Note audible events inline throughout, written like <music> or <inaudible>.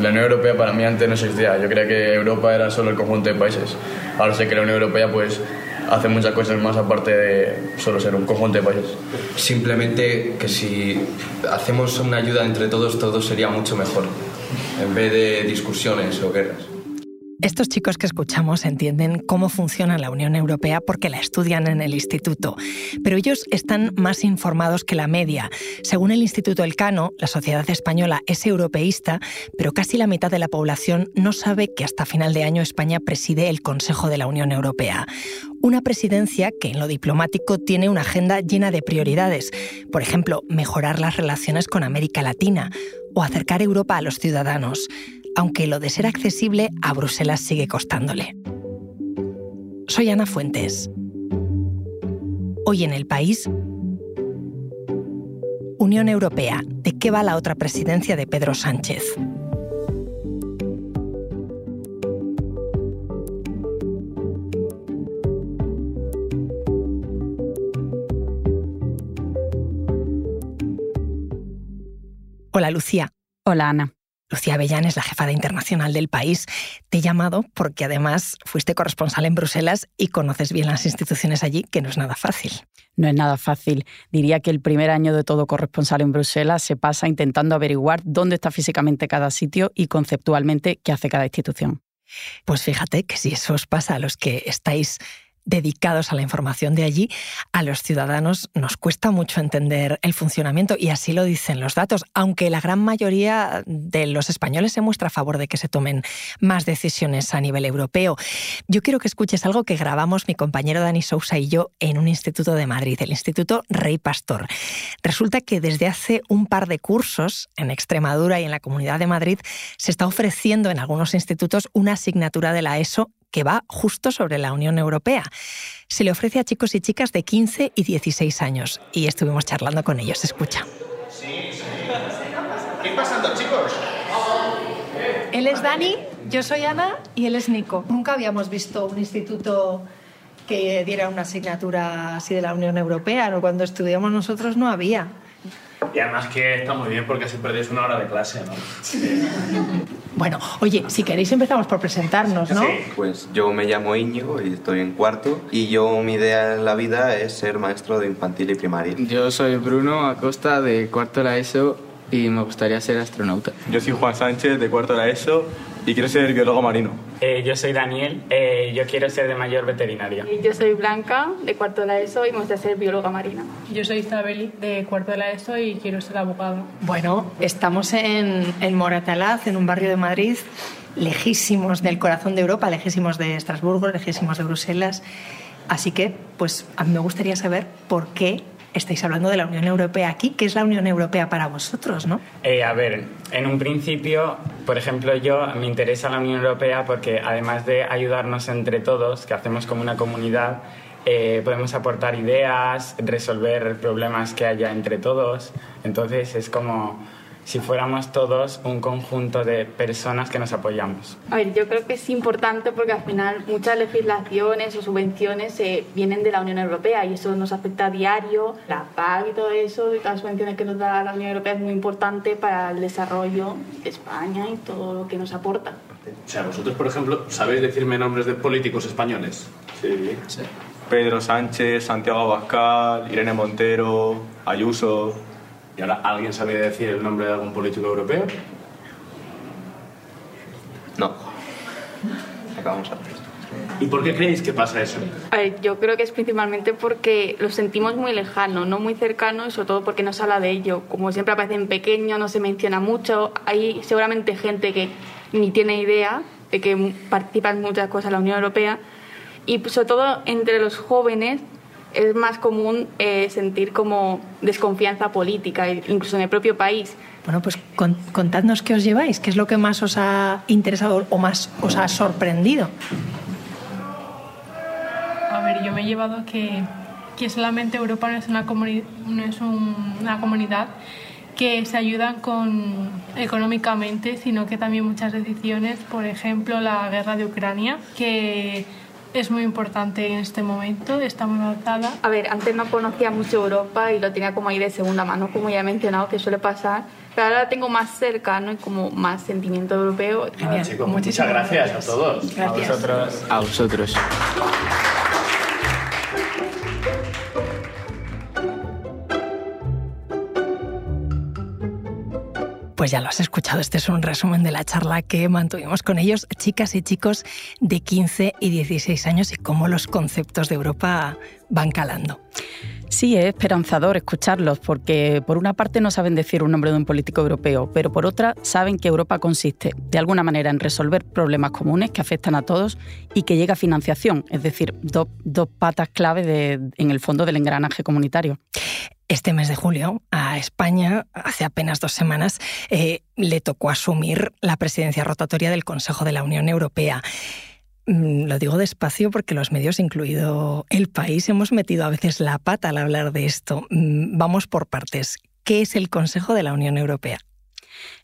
La Unión Europea para mí antes no existía. Yo creía que Europa era solo el conjunto de países. Ahora sé que la Unión Europea pues hace muchas cosas más aparte de solo ser un conjunto de países. Simplemente que si hacemos una ayuda entre todos, todo sería mucho mejor, en vez de discusiones o guerras. Estos chicos que escuchamos entienden cómo funciona la Unión Europea porque la estudian en el instituto, pero ellos están más informados que la media. Según el Instituto Elcano, la sociedad española es europeísta, pero casi la mitad de la población no sabe que hasta final de año España preside el Consejo de la Unión Europea. Una presidencia que en lo diplomático tiene una agenda llena de prioridades, por ejemplo, mejorar las relaciones con América Latina o acercar Europa a los ciudadanos aunque lo de ser accesible a Bruselas sigue costándole. Soy Ana Fuentes. Hoy en el país, Unión Europea, ¿de qué va la otra presidencia de Pedro Sánchez? Hola Lucía. Hola Ana. Lucía Bellán es la jefa de internacional del país. Te he llamado porque además fuiste corresponsal en Bruselas y conoces bien las instituciones allí, que no es nada fácil. No es nada fácil. Diría que el primer año de todo corresponsal en Bruselas se pasa intentando averiguar dónde está físicamente cada sitio y conceptualmente qué hace cada institución. Pues fíjate que si eso os pasa a los que estáis dedicados a la información de allí, a los ciudadanos nos cuesta mucho entender el funcionamiento y así lo dicen los datos, aunque la gran mayoría de los españoles se muestra a favor de que se tomen más decisiones a nivel europeo. Yo quiero que escuches algo que grabamos mi compañero Dani Sousa y yo en un instituto de Madrid, el Instituto Rey Pastor. Resulta que desde hace un par de cursos en Extremadura y en la Comunidad de Madrid se está ofreciendo en algunos institutos una asignatura de la ESO que va justo sobre la Unión Europea. Se le ofrece a chicos y chicas de 15 y 16 años y estuvimos charlando con ellos. Escucha. Sí, sí. ¿Qué pasando, chicos? Él es Dani, yo soy Ana y él es Nico. Nunca habíamos visto un instituto que diera una asignatura así de la Unión Europea. Cuando estudiamos nosotros no había. Y además que está muy bien porque así perdéis una hora de clase, ¿no? <laughs> Bueno, oye, si queréis empezamos por presentarnos, ¿no? Sí. Pues yo me llamo Íñigo y estoy en cuarto y yo mi idea en la vida es ser maestro de infantil y primaria. Yo soy Bruno Acosta de cuarto de la ESO y me gustaría ser astronauta. Yo soy Juan Sánchez de cuarto de la ESO y quiero ser biólogo marino. Eh, yo soy Daniel, eh, yo quiero ser de mayor veterinaria. Yo soy Blanca, de cuarto de la ESO y me gusta ser bióloga marina. Yo soy Isabel, de cuarto de la ESO y quiero ser abogada. Bueno, estamos en, en Moratalaz, en un barrio de Madrid, lejísimos del corazón de Europa, lejísimos de Estrasburgo, lejísimos de Bruselas. Así que, pues a mí me gustaría saber por qué estáis hablando de la Unión Europea aquí. ¿Qué es la Unión Europea para vosotros, no? Eh, a ver, en un principio, por ejemplo, yo me interesa la Unión Europea porque además de ayudarnos entre todos, que hacemos como una comunidad, eh, podemos aportar ideas, resolver problemas que haya entre todos. Entonces es como si fuéramos todos un conjunto de personas que nos apoyamos. A ver, yo creo que es importante porque al final muchas legislaciones o subvenciones eh, vienen de la Unión Europea y eso nos afecta a diario. La PAC y todo eso, y todas las subvenciones que nos da la Unión Europea es muy importante para el desarrollo de España y todo lo que nos aporta. O sea, vosotros, por ejemplo, ¿sabéis decirme nombres de políticos españoles? Sí. sí. Pedro Sánchez, Santiago Abascal, Irene Montero, Ayuso. ¿Y ahora alguien sabe decir el nombre de algún político europeo? No. Acabamos a ¿Y por qué creéis que pasa eso? A ver, yo creo que es principalmente porque lo sentimos muy lejano, no muy cercano y sobre todo porque no se habla de ello. Como siempre aparece en pequeño, no se menciona mucho. Hay seguramente gente que ni tiene idea de que participa en muchas cosas en la Unión Europea y sobre todo entre los jóvenes es más común eh, sentir como desconfianza política, incluso en el propio país. Bueno, pues contadnos qué os lleváis, qué es lo que más os ha interesado o más os ha sorprendido. A ver, yo me he llevado que, que solamente Europa no es una, no es una comunidad que se ayudan con, económicamente, sino que también muchas decisiones, por ejemplo, la guerra de Ucrania, que es muy importante en este momento, está muy avanzada. A ver, antes no conocía mucho Europa y lo tenía como ahí de segunda mano, como ya he mencionado, que suele pasar. Pero ahora la tengo más cercano y como más sentimiento europeo. Genial. chicos, muchas gracias a todos. Gracias. A vosotros. A vosotros. Pues ya lo has escuchado, este es un resumen de la charla que mantuvimos con ellos, chicas y chicos de 15 y 16 años y cómo los conceptos de Europa van calando. Sí, es esperanzador escucharlos porque por una parte no saben decir un nombre de un político europeo, pero por otra saben que Europa consiste de alguna manera en resolver problemas comunes que afectan a todos y que llega financiación, es decir, dos, patas clave en el fondo del engranaje comunitario. Este mes de julio, a España, hace apenas dos semanas, eh, le tocó asumir la presidencia rotatoria del Consejo de la Unión Europea. Mm, lo digo despacio porque los medios, incluido el país, hemos metido a veces la pata al hablar de esto. Mm, vamos por partes. ¿Qué es el Consejo de la Unión Europea?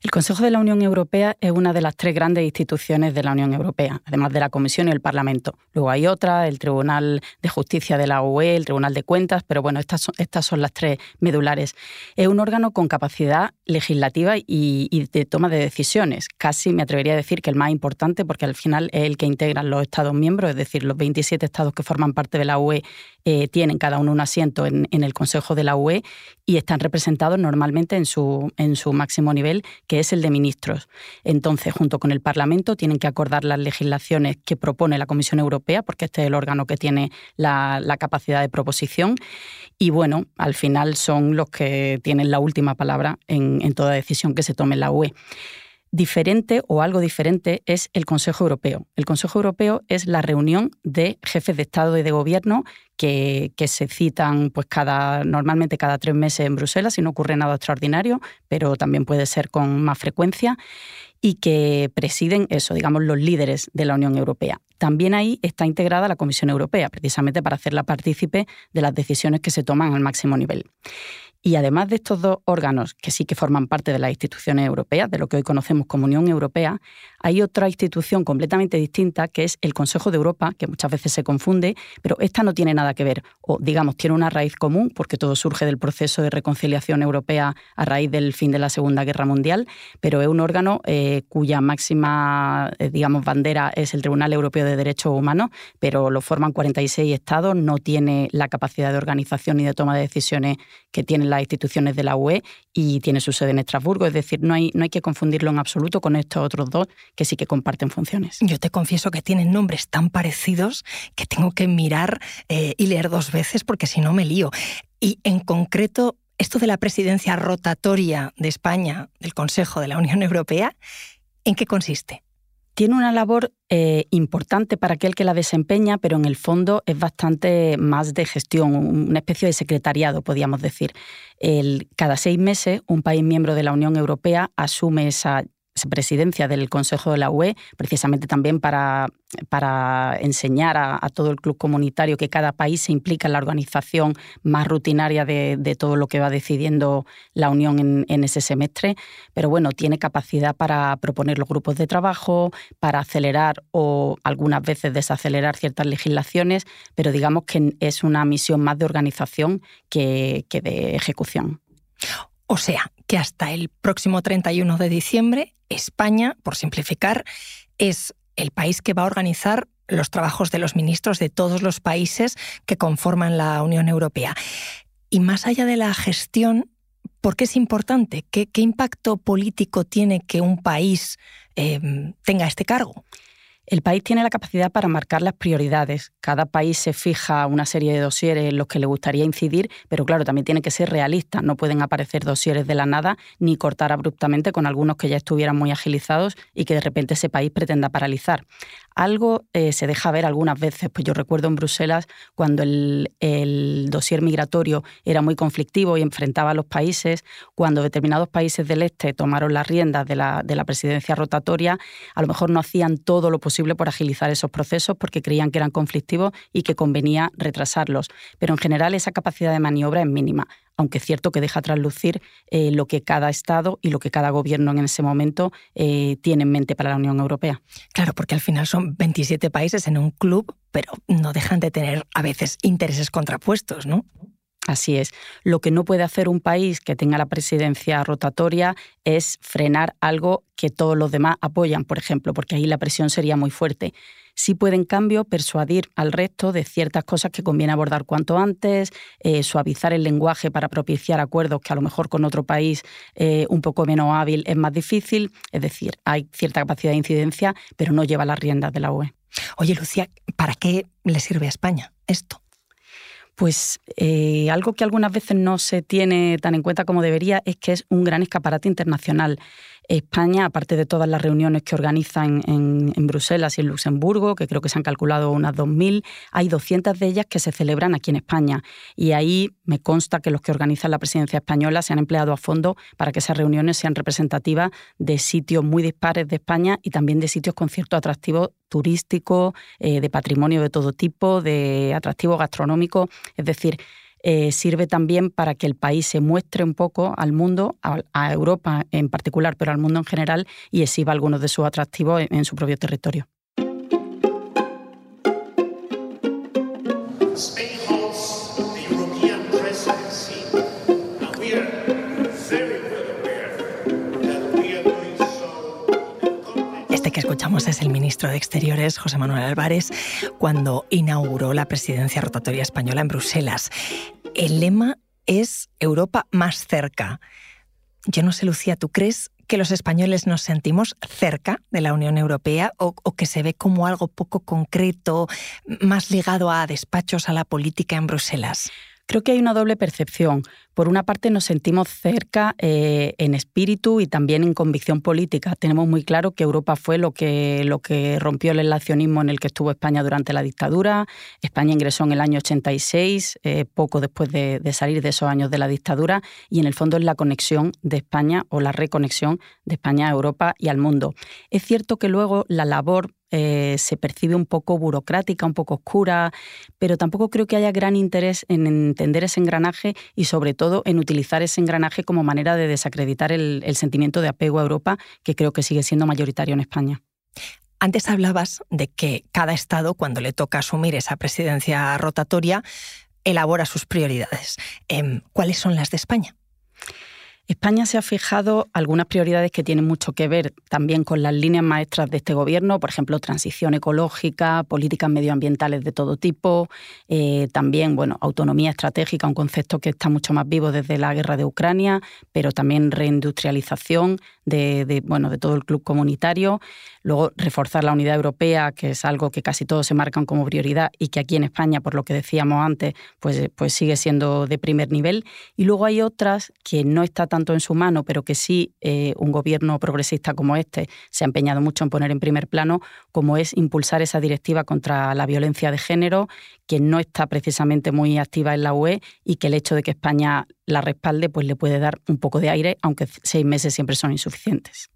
El Consejo de la Unión Europea es una de las tres grandes instituciones de la Unión Europea, además de la Comisión y el Parlamento. Luego hay otra, el Tribunal de Justicia de la UE, el Tribunal de Cuentas, pero bueno, estas son, estas son las tres medulares. Es un órgano con capacidad legislativa y, de toma de decisiones. Casi me atrevería a decir que el más importante, porque al final es el que integran los Estados miembros, es decir, los 27 Estados que forman parte de la UE eh, tienen cada uno un asiento en, el Consejo de la UE y están representados normalmente en su, en su máximo nivel, que es el de ministros. Entonces, junto con el Parlamento, tienen que acordar las legislaciones que propone la Comisión Europea, porque este es el órgano que tiene la, capacidad de proposición. Y bueno, al final son los que tienen la última palabra en, toda decisión que se tome en la UE. Diferente o algo diferente es el Consejo Europeo. El Consejo Europeo es la reunión de jefes de Estado y de Gobierno que, se citan pues cada, normalmente cada tres meses en Bruselas, si no ocurre nada extraordinario, pero también puede ser con más frecuencia, y que presiden eso, digamos, los líderes de la Unión Europea. También ahí está integrada la Comisión Europea, precisamente para hacerla partícipe de las decisiones que se toman al máximo nivel. Y además de estos dos órganos, que sí que forman parte de las instituciones europeas, de lo que hoy conocemos como Unión Europea, hay otra institución completamente distinta, que es el Consejo de Europa, que muchas veces se confunde, pero esta no tiene nada que ver, o digamos, tiene una raíz común, porque todo surge del proceso de reconciliación europea a raíz del fin de la Segunda Guerra Mundial, pero es un órgano eh, cuya máxima, eh, digamos, bandera es el Tribunal Europeo de Derechos Humanos, pero lo forman 46 estados, no tiene la capacidad de organización y de toma de decisiones que tienen instituciones de la UE y tiene su sede en Estrasburgo. Es decir, no hay, no hay que confundirlo en absoluto con estos otros dos que sí que comparten funciones. Yo te confieso que tienen nombres tan parecidos que tengo que mirar eh, y leer dos veces porque si no me lío. Y en concreto, esto de la presidencia rotatoria de España del Consejo de la Unión Europea, ¿en qué consiste? Tiene una labor eh, importante para aquel que la desempeña, pero en el fondo es bastante más de gestión, una especie de secretariado, podríamos decir. Cada seis meses, un país miembro de la Unión Europea asume esa presidencia del Consejo de la UE, precisamente también para, para enseñar a, todo el club comunitario que cada país se implica en la organización más rutinaria de, todo lo que va decidiendo la Unión en, en, ese semestre. Pero bueno, tiene capacidad para proponer los grupos de trabajo, para acelerar o algunas veces desacelerar ciertas legislaciones, pero digamos que es una misión más de organización que, que de ejecución. O sea, que hasta el próximo 31 de diciembre, España, por simplificar, es el país que va a organizar los trabajos de los ministros de todos los países que conforman la Unión Europea. Y más allá de la gestión, ¿por qué es importante? ¿Qué, impacto político tiene que un país eh, tenga este cargo? El país tiene la capacidad para marcar las prioridades. Cada país se fija una serie de dosieres en los que le gustaría incidir, pero claro, también tiene que ser realista. No pueden aparecer dosieres de la nada ni cortar abruptamente con algunos que ya estuvieran muy agilizados y que de repente ese país pretenda paralizar algo eh, se deja ver algunas veces. Pues yo recuerdo en Bruselas cuando el, el migratorio era muy conflictivo y enfrentaba a los países, cuando determinados países del este tomaron las riendas de la, de la presidencia rotatoria, a lo mejor no hacían todo lo posible por agilizar esos procesos porque creían que eran conflictivos y que convenía retrasarlos. Pero en general esa capacidad de maniobra es mínima aunque es cierto que deja traslucir eh, lo que cada Estado y lo que cada gobierno en ese momento eh, tiene en mente para la Unión Europea. Claro, porque al final son 27 países en un club, pero no dejan de tener a veces intereses contrapuestos, ¿no? Así es. Lo que no puede hacer un país que tenga la presidencia rotatoria es frenar algo que todos los demás apoyan, por ejemplo, porque ahí la presión sería muy fuerte. Sí puede, en cambio, persuadir al resto de ciertas cosas que conviene abordar cuanto antes, eh, suavizar el lenguaje para propiciar acuerdos que a lo mejor con otro país eh, un poco menos hábil es más difícil. Es decir, hay cierta capacidad de incidencia, pero no lleva las riendas de la UE. Oye, Lucía, ¿para qué le sirve a España esto? Pues eh, algo que algunas veces no se tiene tan en cuenta como debería es que es un gran escaparate internacional. España, aparte de todas las reuniones que organiza en, Bruselas y en Luxemburgo, que creo que se han calculado unas 2.000, hay 200 de ellas que se celebran aquí en España. Y ahí me consta que los que organizan la presidencia española se han empleado a fondo para que esas reuniones sean representativas de sitios muy dispares de España y también de sitios con cierto atractivo turístico, eh, de patrimonio de todo tipo, de atractivo gastronómico. Es decir, eh, sirve también para que el país se muestre un poco al mundo, a, Europa en particular, pero al mundo en general, y exhiba algunos de sus atractivos en su propio territorio. Este que escuchamos es el ministro de Exteriores, José Manuel Álvarez, cuando inauguró la presidencia rotatoria española en Bruselas el lema es Europa más cerca. Yo no sé, Lucía, ¿tú crees que los españoles nos sentimos cerca de la Unión Europea o, que se ve como algo poco concreto, más ligado a despachos, a la política en Bruselas? Creo que hay una doble percepción. Por una parte nos sentimos cerca eh, en espíritu y también en convicción política. Tenemos muy claro que Europa fue lo que, lo que rompió el relacionismo en el que estuvo España durante la dictadura. España ingresó en el año 86, eh, poco después de, de salir de esos años de la dictadura, y en el fondo es la conexión de España o la reconexión de España a Europa y al mundo. Es cierto que luego la labor eh, se percibe un poco burocrática, un poco oscura, pero tampoco creo que haya gran interés en entender ese engranaje y sobre todo en utilizar ese engranaje como manera de desacreditar el, el sentimiento de apego a Europa que creo que sigue siendo mayoritario en España. Antes hablabas de que cada Estado, cuando le toca asumir esa presidencia rotatoria, elabora sus prioridades. Em, ¿Cuáles son las de España? España se ha fijado algunas prioridades que tienen mucho que ver también con las líneas maestras de este gobierno, por ejemplo, transición ecológica, políticas medioambientales de todo tipo, eh, también bueno, autonomía estratégica, un concepto que está mucho más vivo desde la guerra de Ucrania, pero también reindustrialización de, bueno, de todo el club comunitario, luego reforzar la unidad europea, que es algo que casi todos se marcan como prioridad y que aquí en España, por lo que decíamos antes, pues, pues sigue siendo de primer nivel, y luego hay otras que no está tan tanto en su mano, pero que sí eh, un gobierno progresista como este se ha empeñado mucho en poner en primer plano, como es impulsar esa directiva contra la violencia de género, que no está precisamente muy activa en la UE y que el hecho de que España la respalde pues le puede dar un poco de aire, aunque seis meses siempre son insuficientes.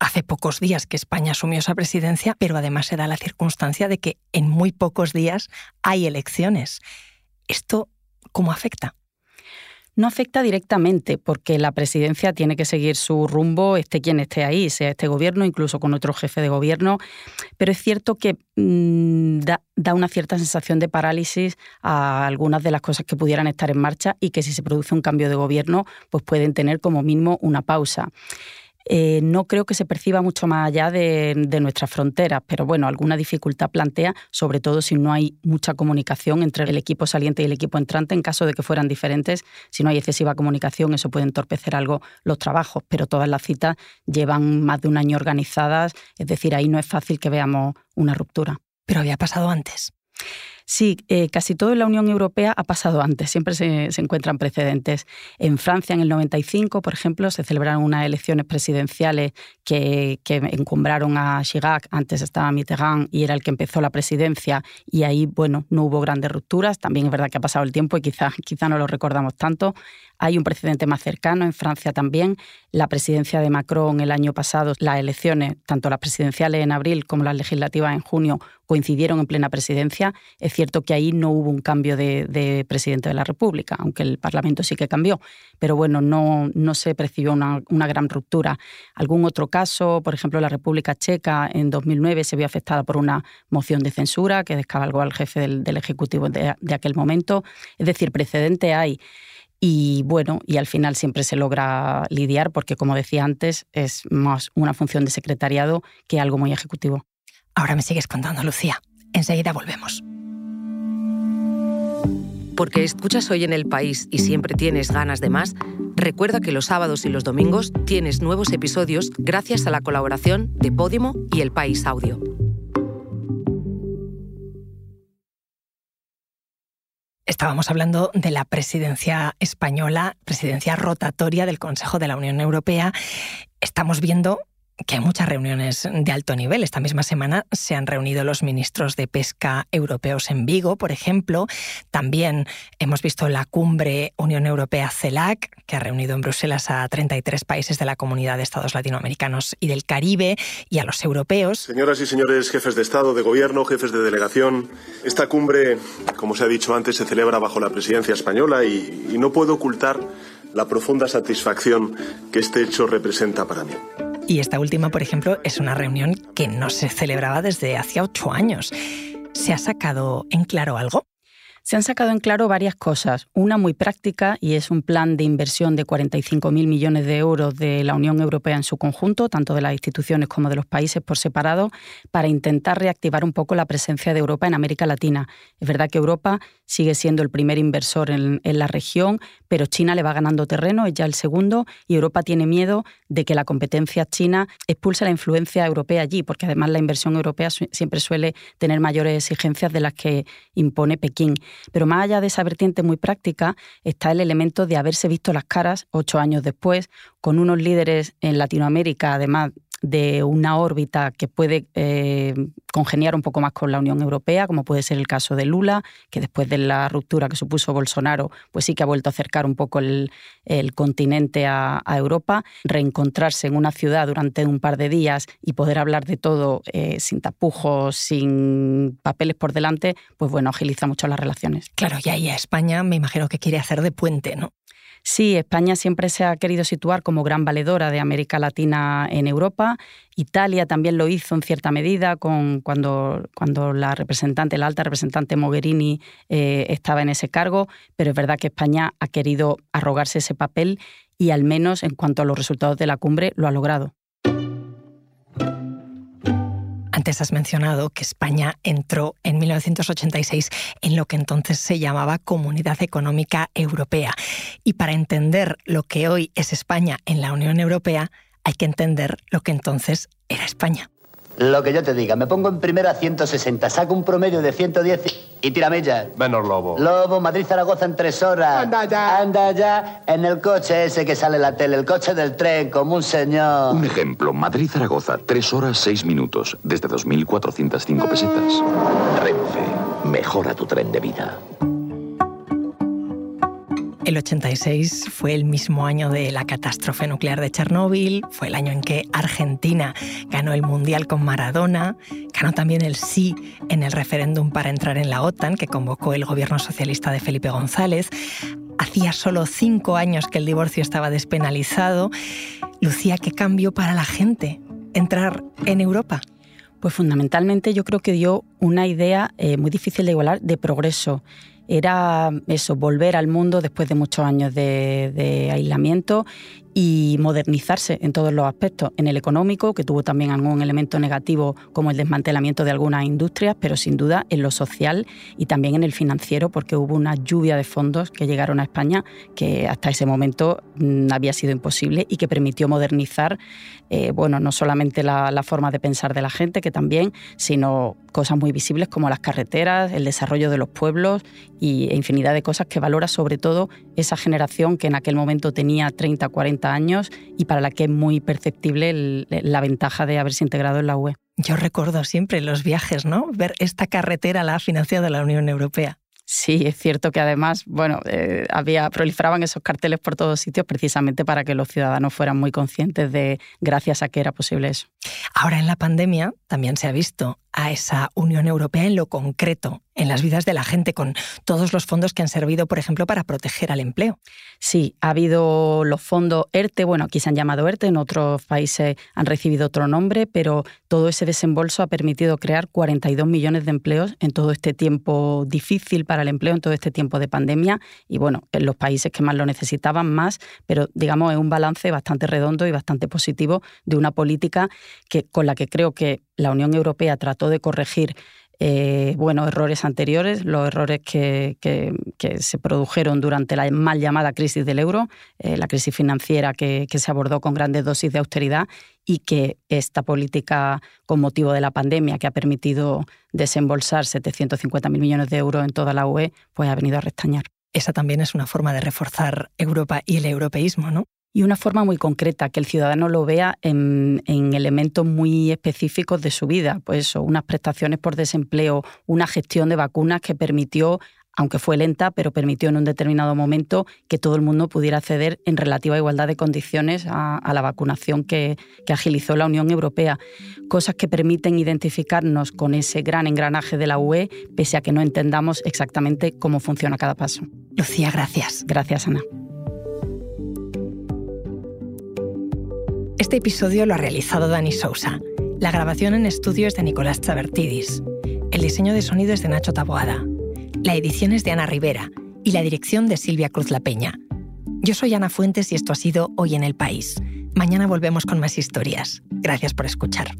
Hace pocos días que España asumió esa presidencia, pero además se da la circunstancia de que en muy pocos días hay elecciones. ¿Esto cómo afecta? no afecta directamente porque la presidencia tiene que seguir su rumbo, esté quien esté ahí, sea este gobierno, incluso con otro jefe de gobierno, pero es cierto que mm, da, da, una cierta sensación de parálisis a algunas de las cosas que pudieran estar en marcha y que si se produce un cambio de gobierno, pues pueden tener como mínimo una pausa. Eh, no creo que se perciba mucho más allá de, nuestras fronteras, pero bueno, alguna dificultad plantea, sobre todo si no hay mucha comunicación entre el equipo saliente y el equipo entrante, en caso de que fueran diferentes, si no hay excesiva comunicación, eso puede entorpecer algo los trabajos, pero todas las citas llevan más de un año organizadas, es decir, ahí no es fácil que veamos una ruptura. Pero había pasado antes. Sí, eh, casi todo en la Unión Europea ha pasado antes, siempre se, encuentran precedentes. En Francia, en el 95, por ejemplo, se celebraron unas elecciones presidenciales que, encumbraron a Chirac, antes estaba Mitterrand y era el que empezó la presidencia, y ahí, bueno, no hubo grandes rupturas. También es verdad que ha pasado el tiempo y quizá, <laughs> quizá no lo recordamos tanto. Hay un precedente más cercano en Francia también. La presidencia de Macron el año pasado, las elecciones, tanto las presidenciales en abril como las legislativas en junio, coincidieron en plena presidencia. Es cierto que ahí no hubo un cambio de, presidente de la República, aunque el Parlamento sí que cambió, pero bueno, no, se percibió una, gran ruptura. Algún otro caso, por ejemplo, la República Checa en 2009 se vio afectada por una moción de censura que descabalgó al jefe del, Ejecutivo de, de aquel momento. Es decir, precedente hay. Y bueno, y al final siempre se logra lidiar porque, como decía antes, es más una función de secretariado que algo muy ejecutivo. Ahora me sigues contando, Lucía. Enseguida volvemos. Porque escuchas hoy en el país y siempre tienes ganas de más, recuerda que los sábados y los domingos tienes nuevos episodios gracias a la colaboración de Podimo y El País Audio. Estábamos hablando de la presidencia española, presidencia rotatoria del Consejo de la Unión Europea. Estamos viendo que hay muchas reuniones de alto nivel. Esta misma semana se han reunido los ministros de pesca europeos en Vigo, por ejemplo. También hemos visto la cumbre Unión Europea-CELAC, que ha reunido en Bruselas a 33 países de la comunidad de estados latinoamericanos y del Caribe y a los europeos. Señoras y señores jefes de Estado, de Gobierno, jefes de delegación, esta cumbre, como se ha dicho antes, se celebra bajo la presidencia española y, y no puedo ocultar la profunda satisfacción que este hecho representa para mí. Y esta última, por ejemplo, es una reunión que no se celebraba desde hacía ocho años. ¿Se ha sacado en claro algo? Se han sacado en claro varias cosas. Una muy práctica y es un plan de inversión de 45.000 millones de euros de la Unión Europea en su conjunto, tanto de las instituciones como de los países por separado, para intentar reactivar un poco la presencia de Europa en América Latina. Es verdad que Europa sigue siendo el primer inversor en, la región, pero China le va ganando terreno, es ya el segundo, y Europa tiene miedo de que la competencia china expulse la influencia europea allí, porque además la inversión europea siempre suele tener mayores exigencias de las que impone Pekín. Pero más allá de esa vertiente muy práctica está el elemento de haberse visto las caras ocho años después, con unos líderes en Latinoamérica, además de una órbita que puede eh, congeniar un poco más con la Unión Europea, como puede ser el caso de Lula, que después de la ruptura que supuso Bolsonaro, pues sí que ha vuelto a acercar un poco el, continente a, Europa, reencontrarse en una ciudad durante un par de días y poder hablar de todo eh, sin tapujos, sin papeles por delante, pues bueno, agiliza mucho las relaciones. Claro, y ahí a España me imagino que quiere hacer de puente, ¿no? Sí, España siempre se ha querido situar como gran valedora de América Latina en Europa. Italia también lo hizo en cierta medida con, cuando, cuando la representante, la alta representante Mogherini eh, estaba en ese cargo, pero es verdad que España ha querido arrogarse ese papel y al menos en cuanto a los resultados de la cumbre lo ha logrado. Has mencionado que España entró en 1986 en lo que entonces se llamaba Comunidad Económica Europea. Y para entender lo que hoy es España en la Unión Europea, hay que entender lo que entonces era España. Lo que yo te diga, me pongo en primera a 160, saco un promedio de 110 y tírame ya. Menos Lobo. Lobo, Madrid-Zaragoza en tres horas. Anda ya. Anda ya en el coche ese que sale en la tele, el coche del tren, como un señor. Un ejemplo, Madrid-Zaragoza, tres horas seis minutos, desde 2.405 pesetas. Renfe, mejora tu tren de vida. El 86 fue el mismo año de la catástrofe nuclear de Chernóbil, fue el año en que Argentina ganó el Mundial con Maradona, ganó también el sí en el referéndum para entrar en la OTAN que convocó el gobierno socialista de Felipe González. Hacía solo cinco años que el divorcio estaba despenalizado. Lucía, ¿qué cambió para la gente entrar en Europa? Pues fundamentalmente yo creo que dio una idea eh, muy difícil de igualar de progreso era eso, volver al mundo después de muchos años de, aislamiento y modernizarse en todos los aspectos. En el económico, que tuvo también algún elemento negativo como el desmantelamiento de algunas industrias, pero sin duda en lo social y también en el financiero, porque hubo una lluvia de fondos que llegaron a España que hasta ese momento mm, había sido imposible y que permitió modernizar, eh, bueno, no solamente la, forma de pensar de la gente, que también, sino cosas muy visibles como las carreteras, el desarrollo de los pueblos y infinidad de cosas que valora sobre todo esa generación que en aquel momento tenía 30, 40 años y para la que es muy perceptible la ventaja de haberse integrado en la UE. Yo recuerdo siempre los viajes, ¿no? Ver esta carretera la ha financiado la Unión Europea. Sí, es cierto que además, bueno, eh, había, proliferaban esos carteles por todos sitios precisamente para que los ciudadanos fueran muy conscientes de gracias a que era posible eso. Ahora en la pandemia también se ha visto a esa Unión Europea en lo concreto, en las vidas de la gente, con todos los fondos que han servido, por ejemplo, para proteger al empleo. Sí, ha habido los fondos ERTE, bueno, aquí se han llamado ERTE, en otros países han recibido otro nombre, pero todo ese desembolso ha permitido crear 42 millones de empleos en todo este tiempo difícil para el empleo, en todo este tiempo de pandemia y bueno, en los países que más lo necesitaban más, pero digamos es un balance bastante redondo y bastante positivo de una política que con la que creo que la Unión Europea trató de corregir eh, bueno, errores anteriores, los errores que, se produjeron durante la mal llamada crisis del euro, eh, la crisis financiera que, se abordó con grandes dosis de austeridad y que esta política con motivo de la pandemia que ha permitido desembolsar 750.000 millones de euros en toda la UE, pues ha venido a restañar. Esa también es una forma de reforzar Europa y el europeísmo, ¿no? Y una forma muy concreta, que el ciudadano lo vea en, elementos muy específicos de su vida, pues unas prestaciones por desempleo, una gestión de vacunas que permitió, aunque fue lenta, pero permitió en un determinado momento que todo el mundo pudiera acceder en relativa igualdad de condiciones a, la vacunación que, que agilizó la Unión Europea. Cosas que permiten identificarnos con ese gran engranaje de la UE, pese a que no entendamos exactamente cómo funciona cada paso. Lucía, gracias. Gracias, Ana. Este episodio lo ha realizado Dani Sousa. La grabación en estudio es de Nicolás Chabertidis. El diseño de sonido es de Nacho Taboada. La edición es de Ana Rivera y la dirección de Silvia Cruz La Peña. Yo soy Ana Fuentes y esto ha sido Hoy en el País. Mañana volvemos con más historias. Gracias por escuchar.